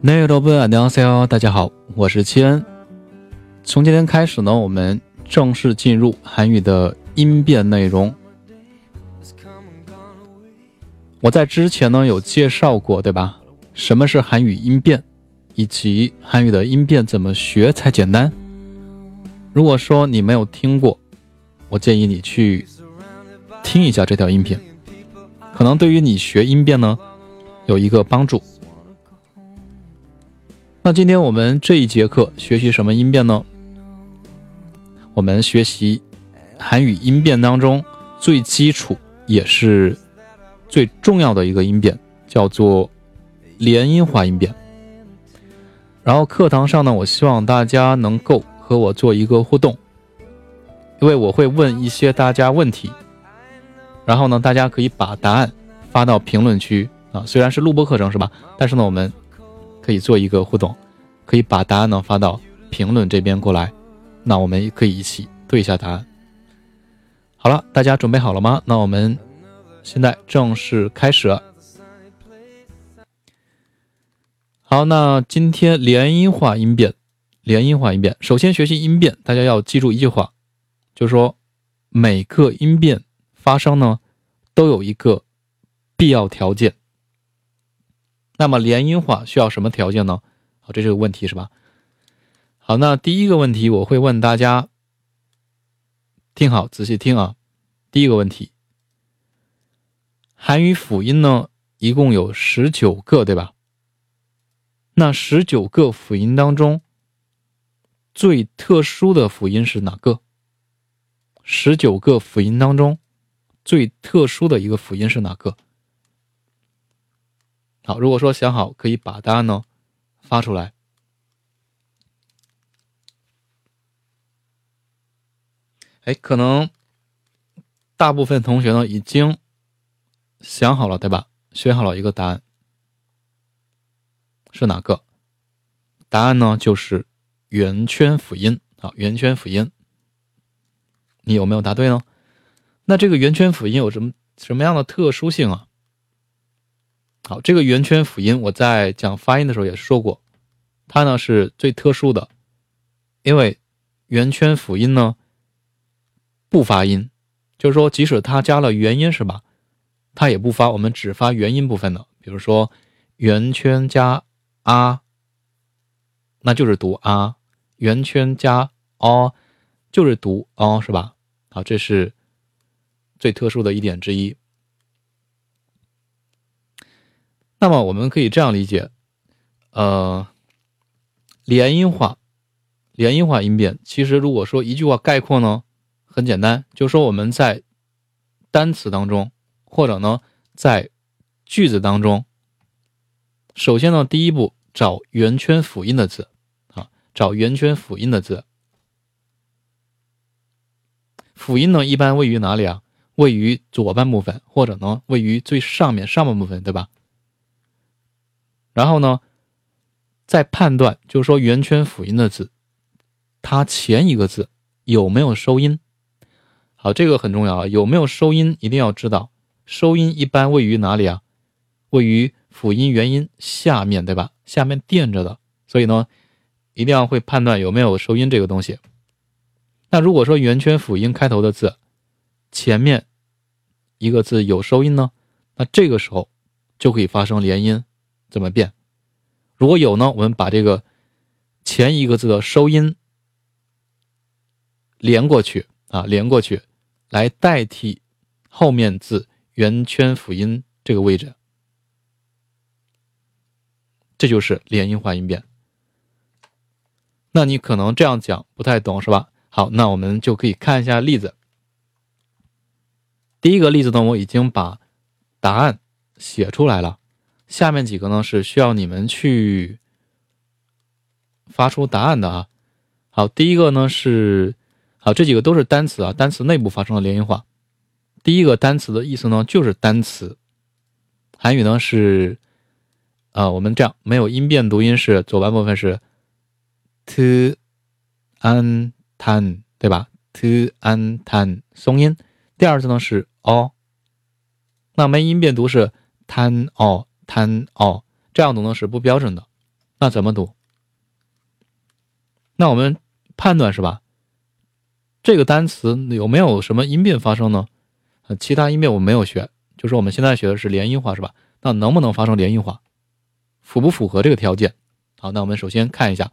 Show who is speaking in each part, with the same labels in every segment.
Speaker 1: 内罗布안녕하세 요， 大家好，我是七恩。从今天开始呢，我们正式进入韩语的音变内容。我在之前呢有介绍过，对吧？什么是韩语音变，以及韩语的音变怎么学才简单？如果说你没有听过，我建议你去听一下这条音频，可能对于你学音变呢有一个帮助。 那今天我们这一节课学习什么音变呢？我们学习韩语音变当中最基础也是最重要的一个音变，叫做连音化音变。然后课堂上呢，我希望大家能够和我做一个互动，因为我会问一些大家问题，然后呢，大家可以把答案发到评论区啊。虽然是录播课程是吧？但是呢，我们。可以做一个互动，可以把答案呢发到评论这边过来，那我们也可以一起对一下答案。好了，大家准备好了吗？那我们现在正式开始。好，那今天连音化音变，连音化音变，首先学习音变，大家要记住一句话，就是说每个音变发生呢都有一个必要条件。那么连音化需要什么条件呢？好，这是个问题，是吧？好，那第一个问题我会问大家，听好，仔细听啊。第一个问题，韩语辅音呢一共有十九个，对吧？那十九个辅音当中，最特殊的辅音是哪个？十九个辅音当中，最特殊的一个辅音是哪个？好，如果说想好，可以把答案呢发出来。哎，可能大部分同学呢已经想好了，对吧？选好了一个答案是哪个？答案呢就是圆圈辅音。啊，圆圈辅音，你有没有答对呢？那这个圆圈辅音有什么什么样的特殊性啊？好，这个圆圈辅音，我在讲发音的时候也说过，它呢是最特殊的，因为圆圈辅音呢不发音，就是说即使它加了元音是吧，它也不发，我们只发元音部分的，比如说圆圈加啊，那就是读啊，圆圈加哦，就是读哦，是吧？好，这是最特殊的一点之一。那么我们可以这样理解，呃，连音化，连音化音变，其实如果说一句话概括呢，很简单，就说我们在单词当中，或者呢在句子当中，首先呢第一步找圆圈辅音的字，啊，找圆圈辅音的字，辅音呢一般位于哪里啊？位于左半部分，或者呢位于最上面上半部分，对吧？然后呢，再判断，就是说圆圈辅音的字，它前一个字有没有收音？好，这个很重要啊，有没有收音一定要知道。收音一般位于哪里啊？位于辅音元音下面对吧？下面垫着的，所以呢，一定要会判断有没有收音这个东西。那如果说圆圈辅音开头的字前面一个字有收音呢，那这个时候就可以发生连音。怎么变？如果有呢？我们把这个前一个字的收音连过去啊，连过去，来代替后面字圆圈辅音这个位置，这就是连音化音变。那你可能这样讲不太懂是吧？好，那我们就可以看一下例子。第一个例子呢，我已经把答案写出来了。下面几个呢是需要你们去发出答案的啊。好，第一个呢是好，这几个都是单词啊，单词内部发生了连音化。第一个单词的意思呢就是单词，韩语呢是啊，我们这样没有音变读音是左半部分是 t an tan 对吧？t an tan 松音，第二次呢是 o，那没音变读是 tan o。谈哦，这样读呢是不标准的，那怎么读？那我们判断是吧？这个单词有没有什么音变发生呢？呃，其他音变我没有学，就是我们现在学的是连音化是吧？那能不能发生连音化？符不符合这个条件？好，那我们首先看一下，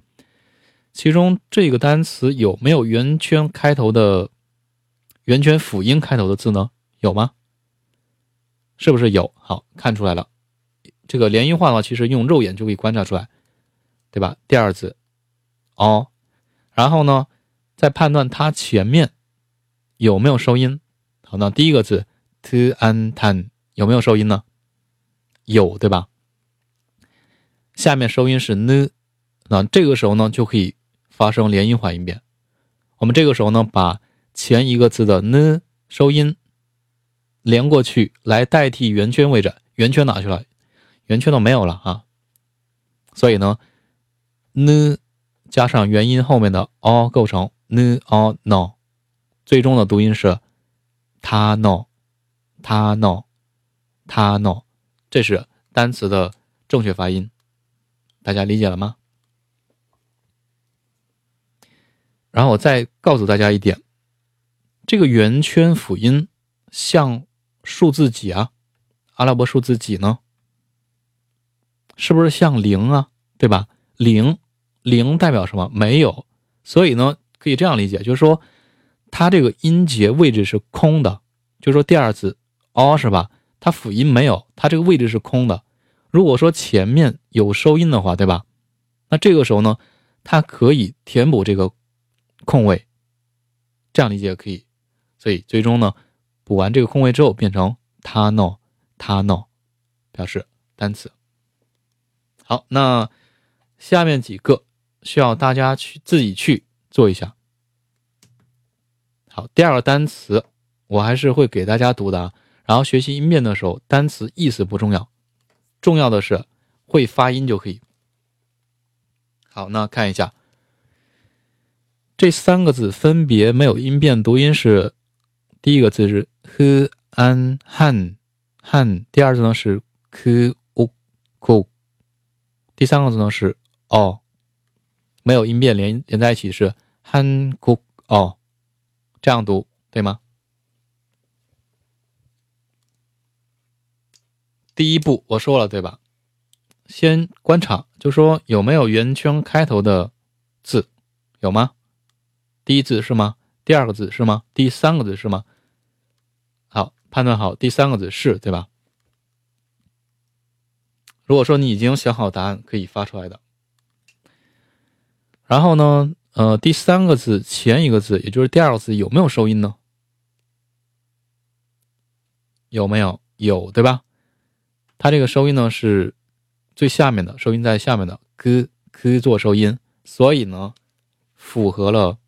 Speaker 1: 其中这个单词有没有圆圈开头的圆圈辅音开头的字呢？有吗？是不是有？好看出来了。这个连音化呢，其实用肉眼就可以观察出来，对吧？第二字，哦，然后呢，再判断它前面有没有收音。好，那第一个字 t an tan 有没有收音呢？有，对吧？下面收音是 n，那这个时候呢就可以发生连音化音变。我们这个时候呢，把前一个字的 n 收音连过去，来代替圆圈位置。圆圈哪去了？圆圈都没有了啊，所以呢，n 加上元音后面的 o 构成 n o no，最终的读音是 ta no ta no ta no，这是单词的正确发音，大家理解了吗？然后我再告诉大家一点，这个圆圈辅音像数字几啊？阿拉伯数字几呢？是不是像零啊？对吧？零，零代表什么？没有。所以呢，可以这样理解，就是说，它这个音节位置是空的。就是说，第二次 o 是吧？它辅音没有，它这个位置是空的。如果说前面有收音的话，对吧？那这个时候呢，它可以填补这个空位。这样理解可以。所以最终呢，补完这个空位之后，变成 ta no ta no，表示单词。好，那下面几个需要大家去自己去做一下。好，第二个单词我还是会给大家读的啊。然后学习音变的时候，单词意思不重要，重要的是会发音就可以。好，那看一下这三个字分别没有音变，读音是第一个字是 h an han han，第二字呢是 k u ku。第三个字呢是哦，没有音变连连在一起是 han ku 哦，这样读对吗？第一步我说了对吧？先观察，就说有没有圆圈开头的字，有吗？第一字是吗？第二个字是吗？第三个字是吗？好，判断好第三个字是对吧？如果说你已经想好答案，可以发出来的。然后呢，呃，第三个字前一个字，也就是第二个字有没有收音呢？有没有？有，对吧？它这个收音呢是最下面的，收音在下面的 gk 做收音，所以呢符合了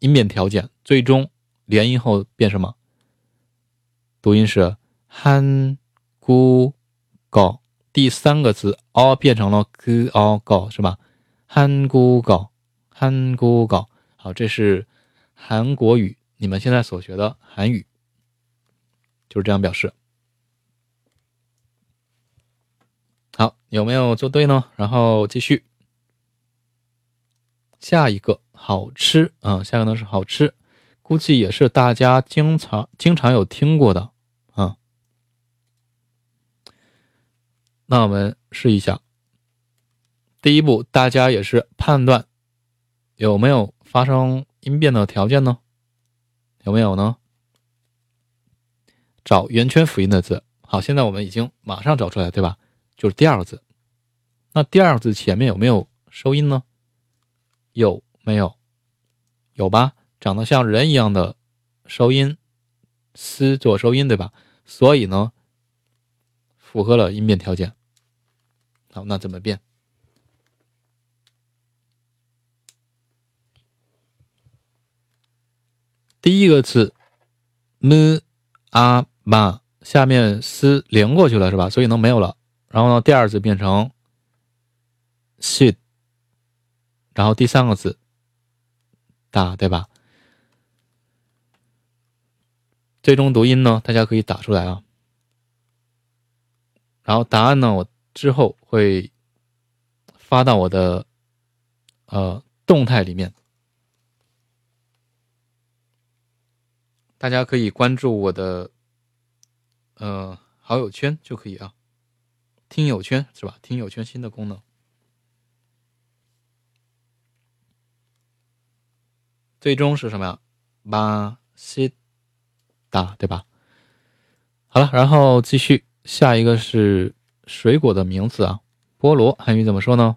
Speaker 1: 音变条件，最终连音后变什么？读音是 han gu go。第三个字 o 变成了 g o go 是吧？韩国搞，韩国搞，好，这是韩国语，你们现在所学的韩语就是这样表示。好，有没有做对呢？然后继续，下一个好吃啊，下一个呢是好吃，估计也是大家经常经常有听过的。那我们试一下，第一步，大家也是判断有没有发生音变的条件呢？有没有呢？找圆圈辅音的字。好，现在我们已经马上找出来，对吧？就是第二个字。那第二个字前面有没有收音呢？有没有？有吧？长得像人一样的收音，丝做收音，对吧？所以呢，符合了音变条件。好，那怎么变？第一个字 m a ma 下面 s 连过去了是吧？所以呢没有了。然后呢，第二字变成 shit，然后第三个字打对吧？最终读音呢，大家可以打出来啊。然后答案呢，我。之后会发到我的呃动态里面，大家可以关注我的呃好友圈就可以啊，听友圈是吧？听友圈新的功能，最终是什么呀？马西达对吧？好了，然后继续，下一个是水果的名字啊，菠萝，汉语怎么说呢？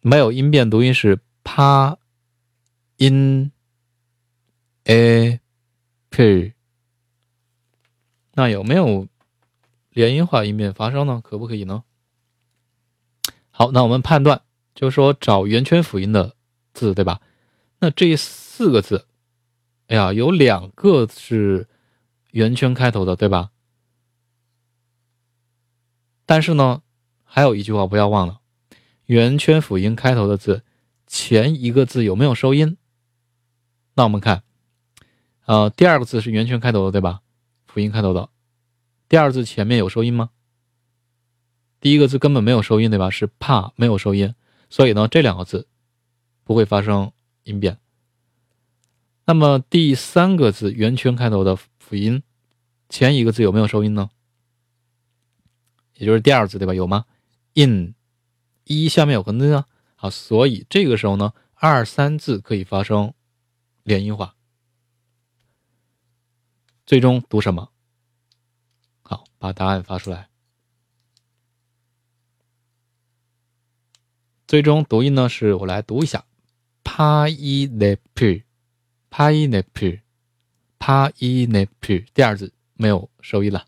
Speaker 1: 没有音变，读音是帕音 a p。那有没有连音化音变发生呢？可不可以呢？好，那我们判断，就是说找圆圈辅音的字，对吧？那这四个字。哎呀，有两个是圆圈开头的，对吧？但是呢，还有一句话不要忘了，圆圈辅音开头的字前一个字有没有收音？那我们看，呃，第二个字是圆圈开头的，对吧？辅音开头的，第二字前面有收音吗？第一个字根本没有收音，对吧？是怕没有收音，所以呢，这两个字不会发生音变。那么第三个字圆圈开头的辅音，前一个字有没有收音呢？也就是第二字对吧？有吗？in 一下面有个 n 啊，好，所以这个时候呢，二三字可以发生连音化。最终读什么？好，把答案发出来。最终读音呢，是我来读一下，pa i ne p。pineapple，pineapple，第二字没有收音了。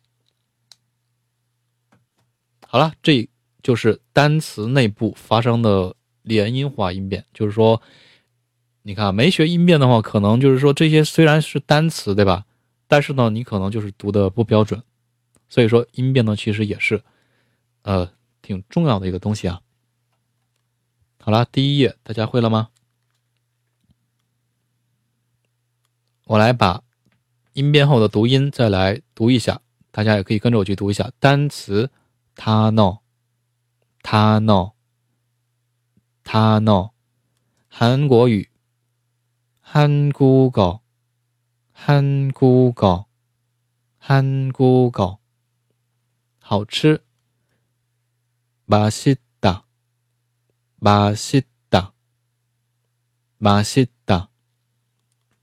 Speaker 1: 好了，这就是单词内部发生的连音化音变。就是说，你看没学音变的话，可能就是说这些虽然是单词，对吧？但是呢，你可能就是读的不标准。所以说，音变呢，其实也是呃挺重要的一个东西啊。好了，第一页大家会了吗？我来把音变后的读音再来读一下，大家也可以跟着我去读一下单词。 他 no，他 no，他 no，韩国语，韩国狗，韩国狗，韩国狗，好吃。맛있 다， 맛있 다， 맛있 다，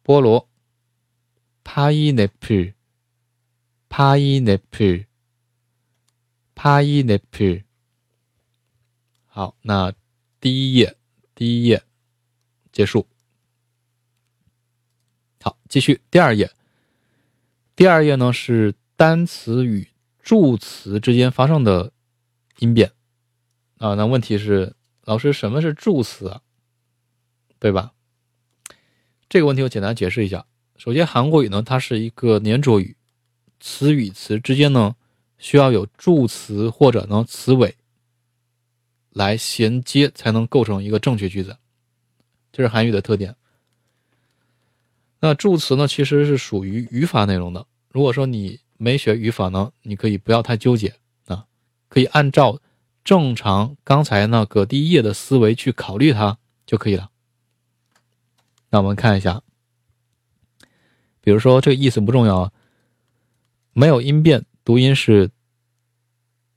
Speaker 1: 菠萝。파이네플, 파이네플, pineapple 好那第一页第一页结束。好继续第二页。第二页呢是单词与助词之间发生的音变。啊那问题是老师什么是助词啊？对吧？这个问题我简单解释一下。首先韩国语呢它是一个连着语词与词之间呢需要有助词或者呢词尾来衔接，才能构成一个正确句子。这是韩语的特点。那助词呢，其实是属于语法内容的。如果说你没学语法呢，你可以不要太纠结啊，可以按照正常刚才那个第一页的思维去考虑它就可以了。那我们看一下。比如说，这个意思不重要啊，没有音变，读音是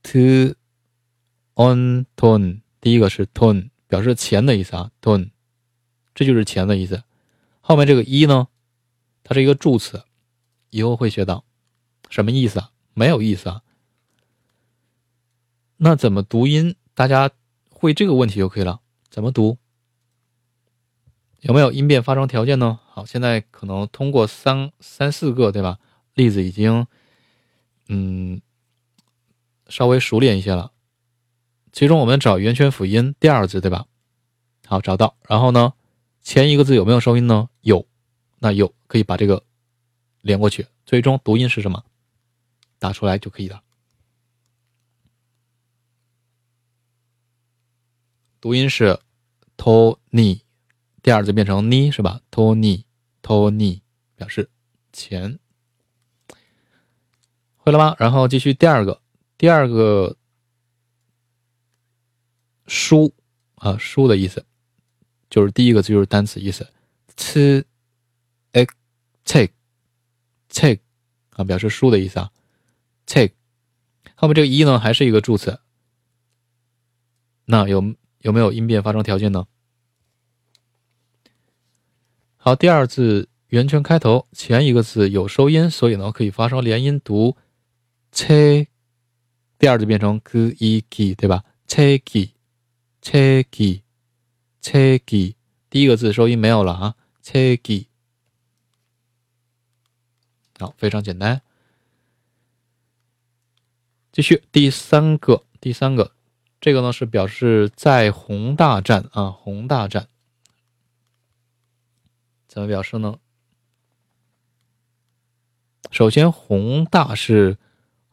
Speaker 1: ，to，on，ton，第一个是 ton，表示钱的意思啊，ton，这就是钱的意思。后面这个一呢，它是一个助词，以后会学到什么意思啊？没有意思啊。那怎么读音？大家会这个问题就可以了。怎么读？有没有音变发生条件呢？好，现在可能通过三三四个对吧？例子已经，嗯，稍微熟练一些了。其中我们找圆圈辅音第二字对吧？好，找到。然后呢，前一个字有没有收音呢？有，那有可以把这个连过去。最终读音是什么？打出来就可以了。读音是 Tony。第二字变成你是吧？Tony，Tony 表示钱，会了吗？然后继续第二个，第二个书啊，书的意思，就是第一个字就是单词意思。ch e take take 啊，表示书的意思啊。take 后面这个一呢，还是一个助词。那有有没有音变发生条件呢？好，第二字圆圈开头前一个字有收音，所以呢可以发生连音读切第二字变成 g i g，对吧切 g c g c g，第一个字收音没有了啊，c g。好，非常简单。继续第三个，第三个。这个呢是表示在宏大战啊，宏大战怎么表示呢？首先，宏大是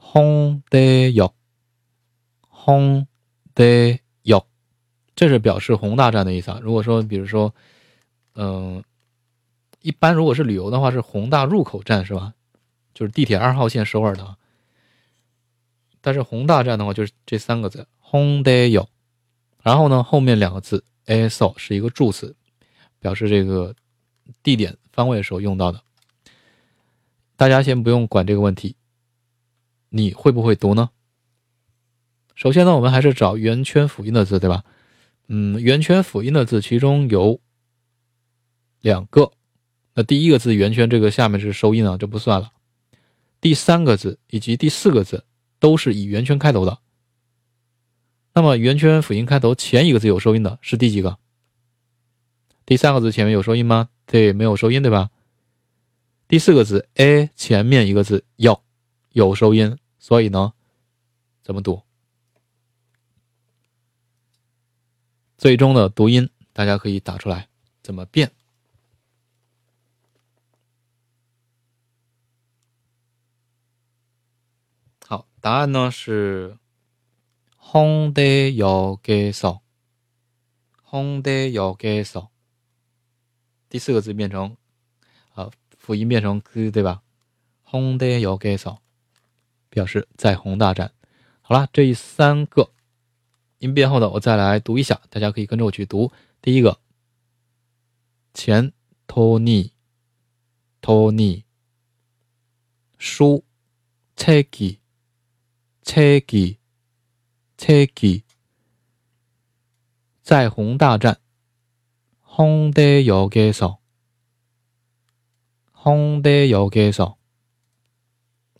Speaker 1: 轰的有，轰的有，这是表示宏大战的意思啊。如果说，比如说，嗯，一般如果是旅游的话，是宏大入口站是吧？就是地铁二号线首尔的。但是宏大站的话，就是这三个字。轰得有，然后呢，后面两个字 aso 是一个助词，表示这个地点方位的时候用到的。大家先不用管这个问题，你会不会读呢？首先呢，我们还是找圆圈辅音的字，对吧？嗯，圆圈辅音的字其中有两个，那第一个字圆圈这个下面是收音啊，就不算了。第三个字以及第四个字都是以圆圈开头的。那么圆圈辅音开头前一个字有收音的是第几个？第三个字前面有收音吗？对，没有收音，对吧？第四个字 a 前面一个字要有收音，所以呢，怎么读？最终的读音大家可以打出来，怎么变？好，答案呢是。홍대역에 서， 홍대역에 서， 第四个字变成啊辅音变成 g 对吧？홍대역에 서， 表示在宏大站。好了，这三个音变后的我再来读一下，大家可以跟着我去读。第一个，钱托尼，托尼，书，책 기， 책 기。 车기在宏大站，홍대역에 서， 홍대역에 서。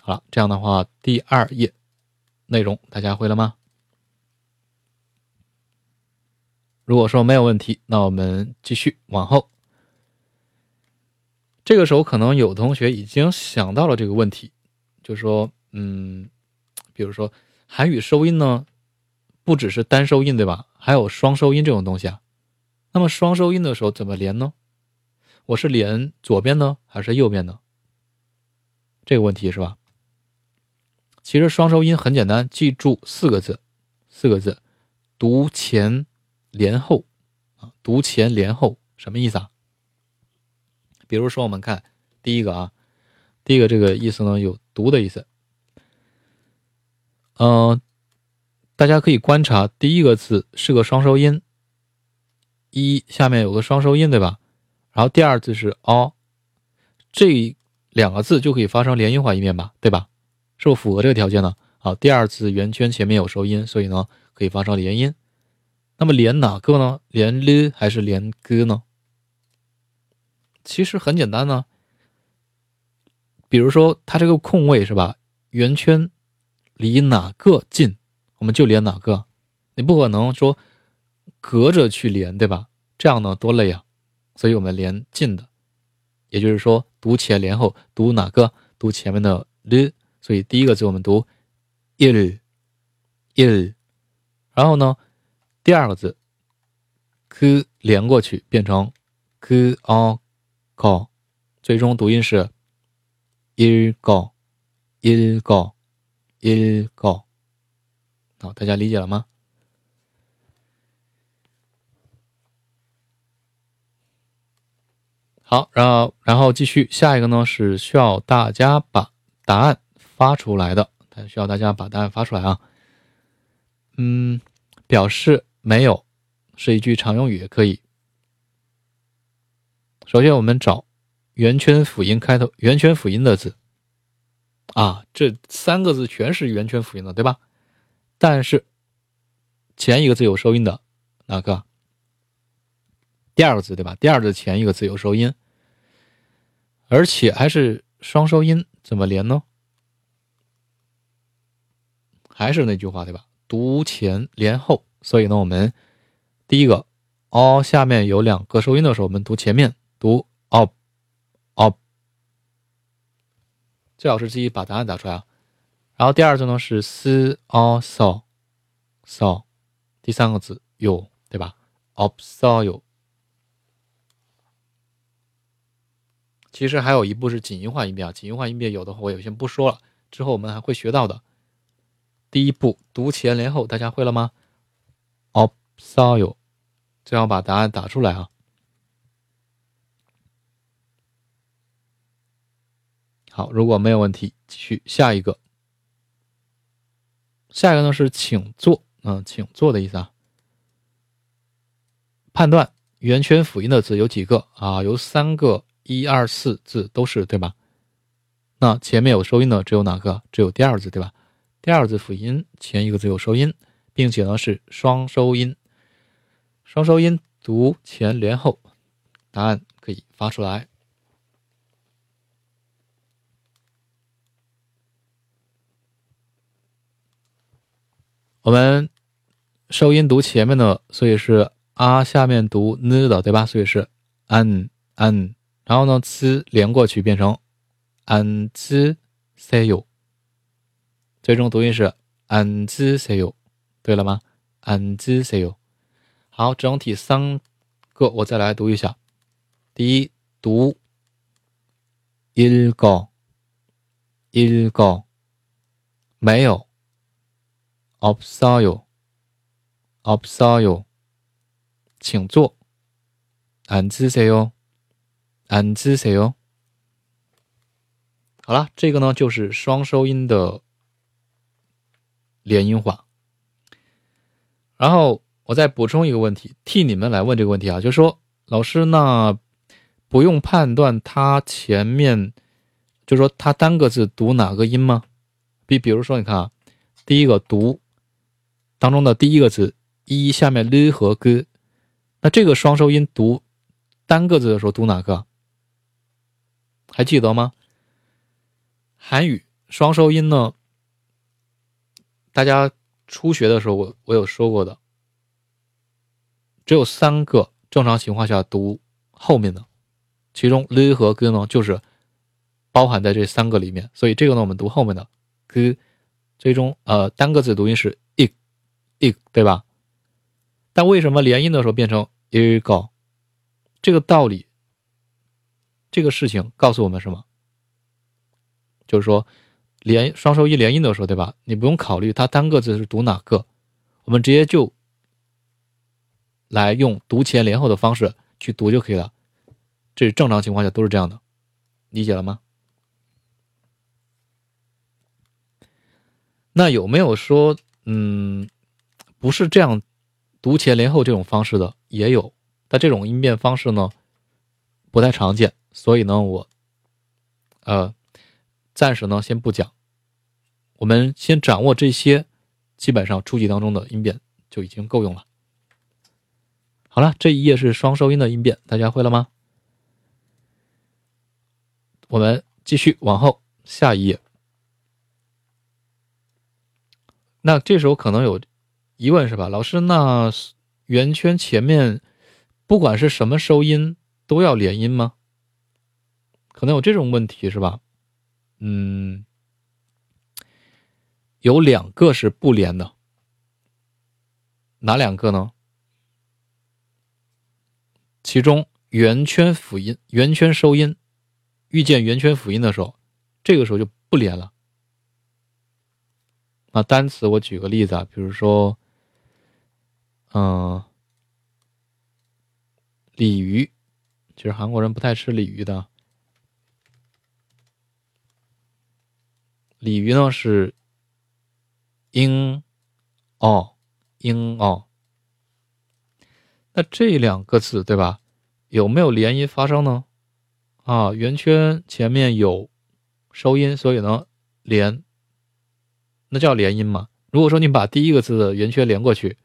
Speaker 1: 好了，这样的话，第二页内容大家会了吗？如果说没有问题，那我们继续往后。这个时候，可能有同学已经想到了这个问题，就说，嗯，比如说韩语收音呢？不只是单收音对吧？还有双收音这种东西啊。那么双收音的时候怎么连呢？我是连左边呢，还是右边呢？这个问题是吧？其实双收音很简单，记住四个字，四个字，读前连后啊，读前连后什么意思啊？比如说我们看第一个啊，第一个这个意思呢有读的意思，嗯。大家可以观察，第一个字是个双收音，一下面有个双收音，对吧？然后第二字是 o，这两个字就可以发生连音化音变吧，对吧？是不符合这个条件呢？好，第二次圆圈前面有收音，所以呢可以发生连音。那么连哪个呢？连 l 还是连 g 呢？其实很简单呢。比如说它这个空位是吧？圆圈离哪个近？我们就连哪个？你不可能说隔着去连，对吧？这样呢多累啊！所以我们连近的，也就是说读前连后，读哪个？读前面的 l。所以第一个字我们读 il il，然后呢第二个字 k 连过去变成 k o k，最终读音是 il go il go il go。好，大家理解了吗？好，然后然后继续，下一个呢是需要大家把答案发出来的，需要大家把答案发出来啊。嗯，表示没有，是一句常用语，也可以。首先，我们找圆圈辅音开头、圆圈辅音的字啊，这三个字全是圆圈辅音的，对吧？但是前一个字有收音的哪个？第二个字对吧？第二个字前一个字有收音，而且还是双收音，怎么连呢？还是那句话对吧？读前连后，所以呢，我们第一个 “o” 下面有两个收音的时候，我们读前面读 “op”，“op”。最好是自己把答案打出来啊。然后第二字呢是 “s”，“o”，“so”，“so”，第三个字有对吧？“op”，“so” 有。其实还有一步是紧音化音变啊，紧音化音变有的话我有些不说了，之后我们还会学到的。第一步读前连后，大家会了吗？Obsao，最好把答案打出来啊。好，如果没有问题，继续下一个。下一个呢是请坐，嗯，请坐的意思啊。判断圆圈辅音的字有几个啊？有三个，一二四字都是对吧？那前面有收音的只有哪个？只有第二字对吧？第二个字辅音前一个字有收音，并且呢是双收音，双收音读前连后，答案可以发出来。我们收音读前面的，所以是啊，下面读 n 的，对吧？所以是 an an，然后呢 c 连过去变成 an z c u。最终读音是安之塞哟，对了吗？安之塞哟。好，整体三个我再来读一下。第一，读일거일거没有없어요없어 요， 请坐。앉으세 요， 앉으세 요。 好了，这个呢就是双收音的连音化，然后我再补充一个问题，替你们来问这个问题啊，就是说，老师，那不用判断它前面，就是说它单个字读哪个音吗？比比如说，你看啊，第一个读当中的第一个字一下面 l 和 g，那这个双收音读单个字的时候读哪个？还记得吗？韩语双收音呢？大家初学的时候，我我有说过的，只有三个正常情况下读后面的，其中 l 和 g 呢就是包含在这三个里面，所以这个呢我们读后面的 g，最终呃单个字读音是 i i 对吧？但为什么连音的时候变成 i go？这个道理，这个事情告诉我们什么？就是说。连双收一连音的时候，对吧？你不用考虑它单个字是读哪个，我们直接就来用读前连后的方式去读就可以了。这是正常情况下都是这样的，理解了吗？那有没有说，嗯，不是这样读前连后这种方式的？也有，但这种音变方式呢不太常见，所以呢，我呃暂时呢先不讲。我们先掌握这些，基本上初级当中的音变就已经够用了。好了，这一页是双收音的音变，大家会了吗？我们继续往后下一页。那这时候可能有疑问是吧？老师，那圆圈前面不管是什么收音都要连音吗？可能有这种问题是吧？嗯。有两个是不连的，哪两个呢？其中圆圈辅音、圆圈收音遇见圆圈辅音的时候，这个时候就不连了。那单词我举个例子啊，比如说，嗯，鲤鱼，其实韩国人不太吃鲤鱼的。鲤鱼呢是。ing，哦，ing 哦，那这两个字对吧？有没有连音发生呢？啊，圆圈前面有收音，所以呢连，那叫连音嘛。如果说你把第一个字的圆圈连过去，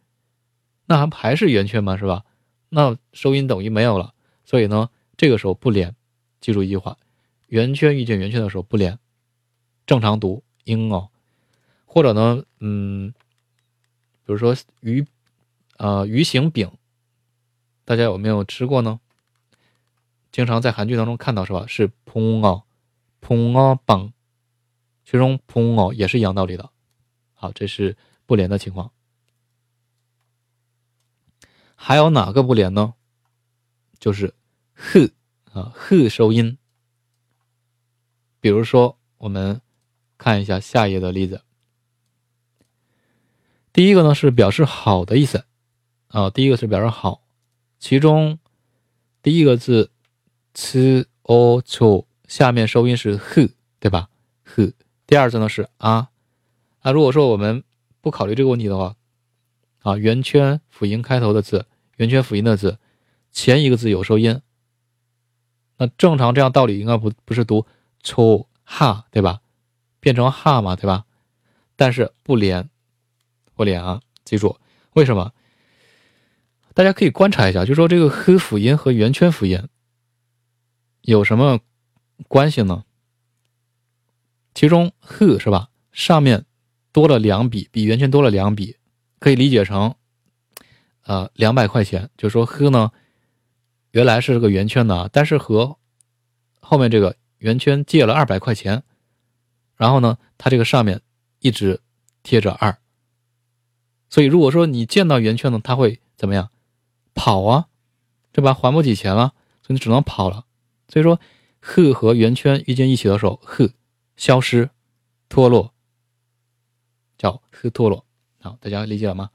Speaker 1: 那还还是圆圈吗？是吧？那收音等于没有了，所以呢这个时候不连。记住一句话：圆圈遇见圆圈的时候不连，正常读音哦。或者呢，嗯，比如说鱼，呃，鱼形饼，大家有没有吃过呢？经常在韩剧当中看到，是吧？是 pong 啊，pong 啊饼，其中 pong 啊也是一样道理的。好，这是不连的情况。还有哪个不连呢？就是 h 啊 h 收音。比如说，我们看一下下一页的例子。第一个呢是表示好的意思啊，第一个是表示好。其中第一个字 c o c 下面收音是 h，对吧？h。第二字呢是啊。那如果说我们不考虑这个问题的话，啊，圆圈辅音开头的字，圆圈辅音的字，前一个字有收音，那正常这样道理应该不不是读 c 哈，对吧？变成哈嘛，对吧？但是不连，不连啊，记住为什么？大家可以观察一下，就说这个 h 辅音和圆圈辅音有什么关系呢？其中 h 是吧，上面多了两笔，比圆圈多了两笔，可以理解成呃两百块钱。就说 h 呢，原来是这个圆圈的，但是和后面这个圆圈借了二百块钱，然后呢，它这个上面一直贴着二，所以如果说你见到圆圈呢，它会怎么样？跑啊，对吧？还不起钱了，所以你只能跑了。所以说，h 和圆圈遇见一起的时候，h 消失、脱落，叫 h 脱落。好，大家理解了吗？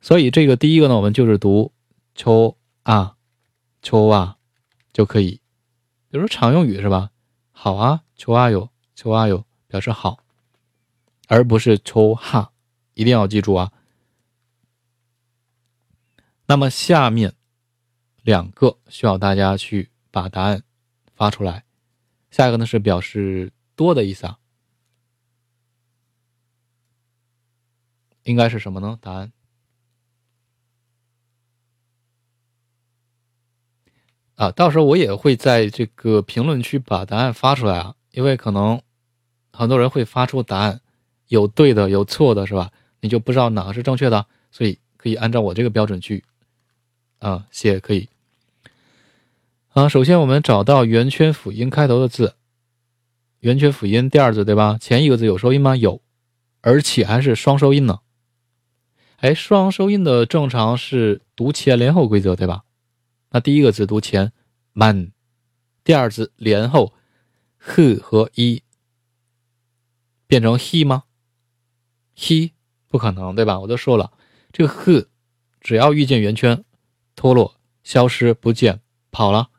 Speaker 1: 所以这个第一个呢，我们就是读秋啊、秋啊就可以。比如说常用语是吧？好啊，秋啊哟，秋啊哟，表示好，而不是秋哈，一定要记住啊。那么下面两个需要大家去把答案发出来。下一个呢是表示多的意思啊，应该是什么呢？答案啊，到时候我也会在这个评论区把答案发出来啊，因为可能很多人会发出答案，有对的，有错的，是吧？你就不知道哪个是正确的，所以可以按照我这个标准去。啊，写可以。啊，首先我们找到圆圈辅音开头的字，圆圈辅音第二字对吧？前一个字有收音吗？有，而且还是双收音呢。哎，双收音的正常是读前连后规则对吧？那第一个字读前，man，第二字连后 he 和 e 变成 he 吗？he 不可能对吧？我都说了，这个 h 只要遇见圆圈。脱落、消失、不见、跑了，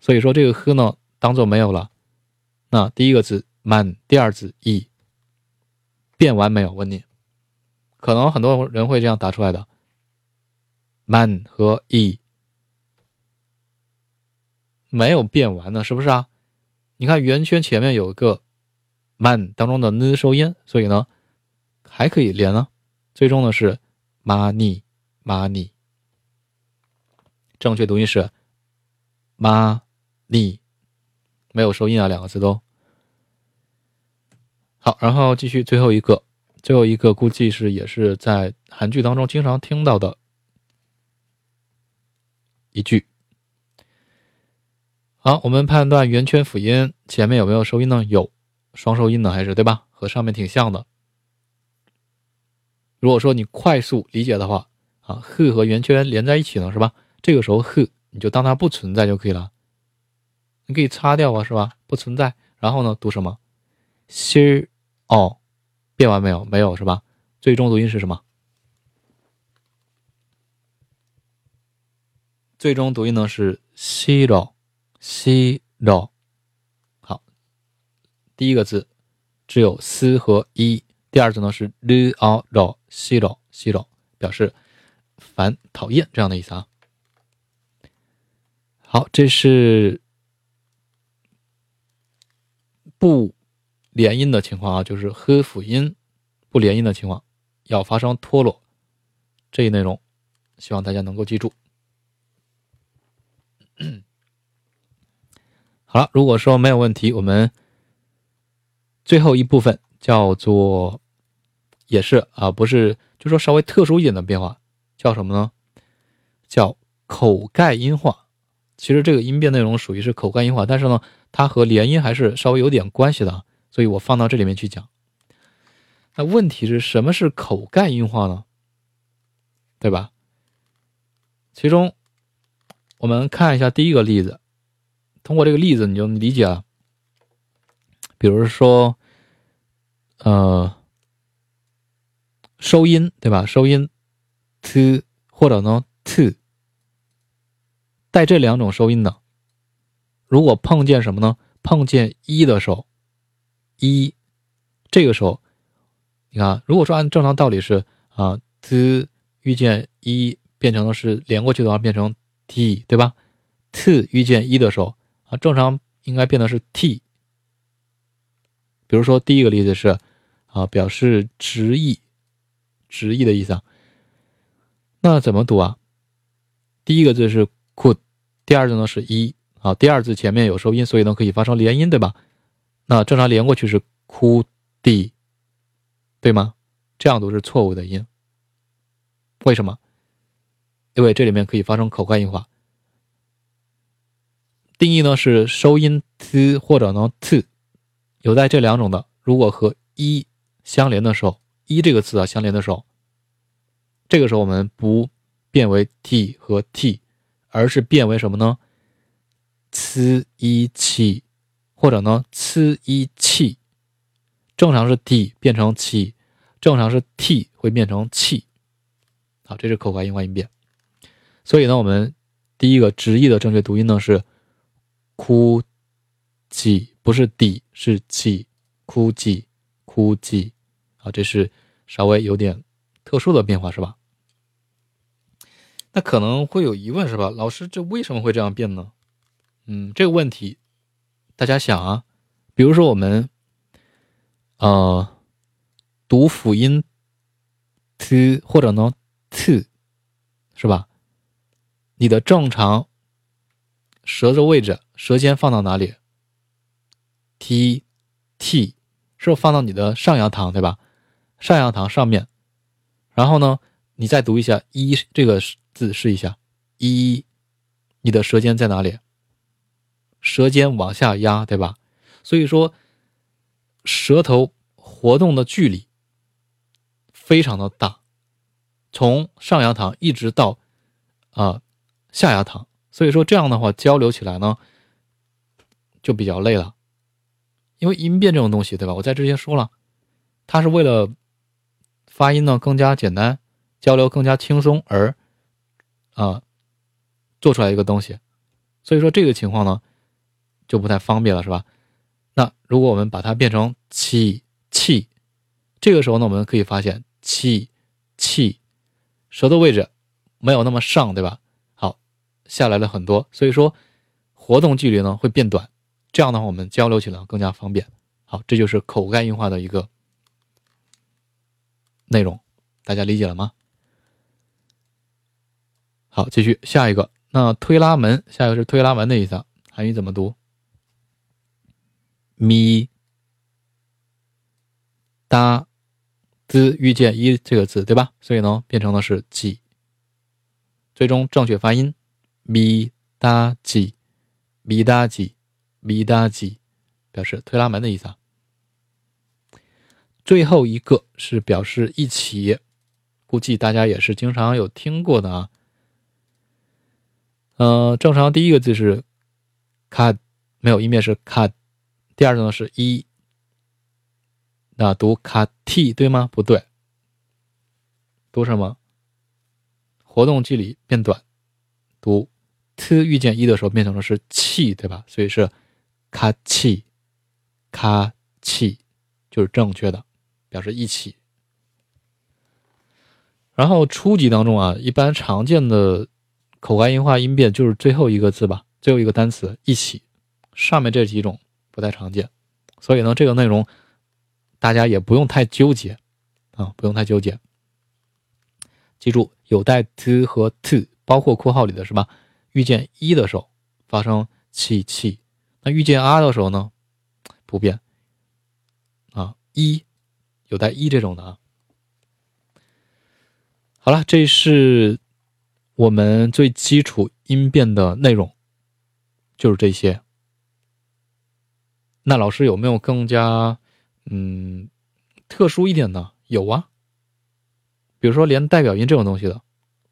Speaker 1: 所以说这个呵呢，当做没有了。那第一个字 man，第二字 e，变完没有？问你，可能很多人会这样答出来的。man 和 e 没有变完呢，是不是啊？你看圆圈前面有一个 man 当中的 n 收音，所以呢还可以连呢。最终呢是 money money。正确读音是“妈咪”，没有收音啊，两个字都好。然后继续最后一个，最后一个估计是也是在韩剧当中经常听到的一句。好，我们判断圆圈辅音前面有没有收音呢？有，双收音呢？还是对吧？和上面挺像的。如果说你快速理解的话，啊，h 和圆圈连在一起呢，是吧？这个时候，h 你就当它不存在就可以了，你可以擦掉啊，是吧？不存在。然后呢，读什么？西哦，变完没有？没有是吧？最终读音是什么？最终读音呢是西罗，西罗。好，第一个字只有 s 和 i，第二字呢是 l o 罗，西罗西罗，表示烦、讨厌这样的意思啊。好，这是不连音的情况啊，就是和辅音不连音的情况，要发生脱落这一内容，希望大家能够记住。好了，如果说没有问题，我们最后一部分叫做也是啊，不是就说稍微特殊一点的变化，叫什么呢？叫口盖音化。其实这个音变内容属于是口盖音化，但是呢，它和连音还是稍微有点关系的，所以我放到这里面去讲。那问题是什么是口盖音化呢？对吧？其中我们看一下第一个例子，通过这个例子你就理解了。比如说，呃，收音对吧？收音 t 或者呢 t。带这两种收音的，如果碰见什么呢？碰见一的时候，一，这个时候，你看，如果说按正常道理是啊，t 遇见一变成的是连过去的话，变成 t，对吧？t 遇见一的时候啊，正常应该变的是 t。比如说第一个例子是啊，表示直译，直译的意思啊。那怎么读啊？第一个字是 could。第二字呢是一啊，第二字前面有收音，所以呢可以发生连音，对吧？那正常连过去是哭地，对吗？这样读是错误的音。为什么？因为这里面可以发生口干音化。定义呢是收音 t 或者呢 t，有在这两种的，如果和一相连的时候，一这个词啊相连的时候，这个时候我们不变为 t 和 t。而是变为什么呢？c 一气，或者呢 c 一气，正常是 t 变成气，正常是 t 会变成气。好，这是口盖音化音变。所以呢，我们第一个直译的正确读音呢是哭泣，不是 d 是气，哭泣，哭泣。啊，这是稍微有点特殊的变化，是吧？那可能会有疑问是吧？老师，这为什么会这样变呢？嗯，这个问题大家想啊，比如说我们呃读辅音 t 或者呢 t 是吧？你的正常舌的位置，舌尖放到哪里？t t 是不是放到你的上牙膛对吧？上牙膛上面，然后呢，你再读一下一这个。字试一下，一，你的舌尖在哪里？舌尖往下压，对吧？所以说，舌头活动的距离非常的大，从上牙膛一直到啊下牙膛，所以说这样的话交流起来呢就比较累了，因为音变这种东西，对吧？我在之前说了，它是为了发音呢更加简单，交流更加轻松而。啊，做出来一个东西，所以说这个情况呢，就不太方便了，是吧？那如果我们把它变成气气，这个时候呢，我们可以发现气气舌头位置没有那么上，对吧？好，下来了很多，所以说活动距离呢会变短，这样的话我们交流起来更加方便。好，这就是口盖硬化的一个内容，大家理解了吗？好，继续下一个。那推拉门，下一个是推拉门的意思，韩语怎么读？咪哒兹遇见一这个字，对吧？所以呢，变成的是几。最终正确发音咪哒几咪哒几咪哒几，表示推拉门的意思。啊。最后一个是表示一起，估计大家也是经常有听过的啊。呃，正常第一个字是卡，没有音变是卡，第二个呢是一，那读卡 t 对吗？不对，读什么？活动距离变短，读 t 遇见一的时候变成了是气，对吧？所以是卡气，卡气就是正确的，表示一起。然后初级当中啊，一般常见的口干音化音变就是最后一个字吧，最后一个单词一起，上面这几种不太常见，所以呢，这个内容大家也不用太纠结啊，不用太纠结。记住有带 t 和 t，包括括号里的是吧？遇见一的时候发生气气，那遇见 r 的时候呢，不变啊，一有带一这种的啊。好了，这是我们最基础音变的内容，就是这些。那老师有没有更加嗯特殊一点的？有啊，比如说连代表音这种东西的。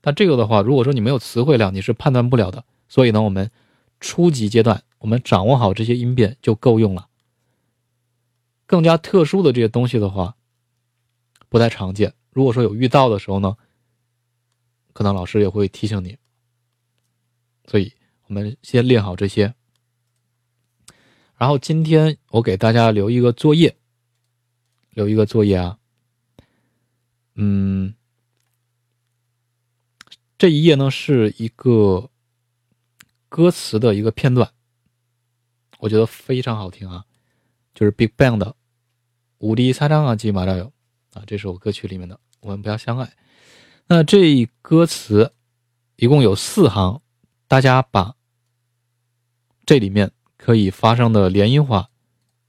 Speaker 1: 那这个的话，如果说你没有词汇量，你是判断不了的。所以呢，我们初级阶段我们掌握好这些音变就够用了。更加特殊的这些东西的话，不太常见。如果说有遇到的时候呢？可能老师也会提醒你，所以我们先练好这些。然后今天我给大家留一个作业，留一个作业啊。嗯，这一页呢是一个歌词的一个片段，我觉得非常好听啊，就是 Big Bang 的《无敌擦张啊吉马扎友》啊，这首歌曲里面的《我们不要相爱》。那这一歌词一共有四行，大家把这里面可以发生的连音化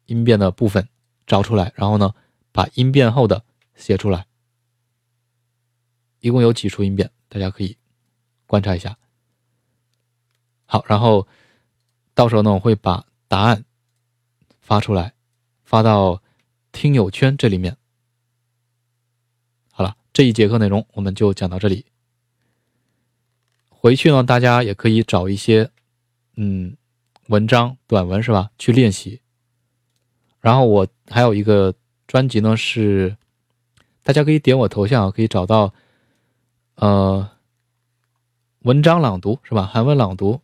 Speaker 1: 音变的部分找出来，然后呢，把音变后的写出来。一共有几处音变，大家可以观察一下。好，然后到时候呢，我会把答案发出来，发到听友圈这里面。这一节课内容我们就讲到这里。回去呢，大家也可以找一些，嗯，文章、短文是吧？去练习。然后我还有一个专辑呢，是大家可以点我头像可以找到，呃，文章朗读是吧？韩文朗读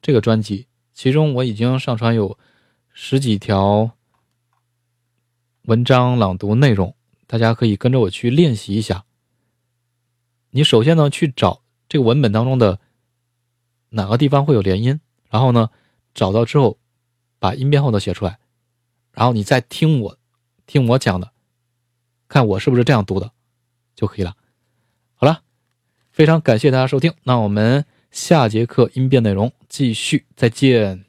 Speaker 1: 这个专辑，其中我已经上传有十几条文章朗读内容。大家可以跟着我去练习一下。你首先呢去找这个文本当中的哪个地方会有连音，然后呢找到之后把音变后的写出来，然后你再听我听我讲的，看我是不是这样读的就可以了。好了，非常感谢大家收听，那我们下节课音变内容继续，再见。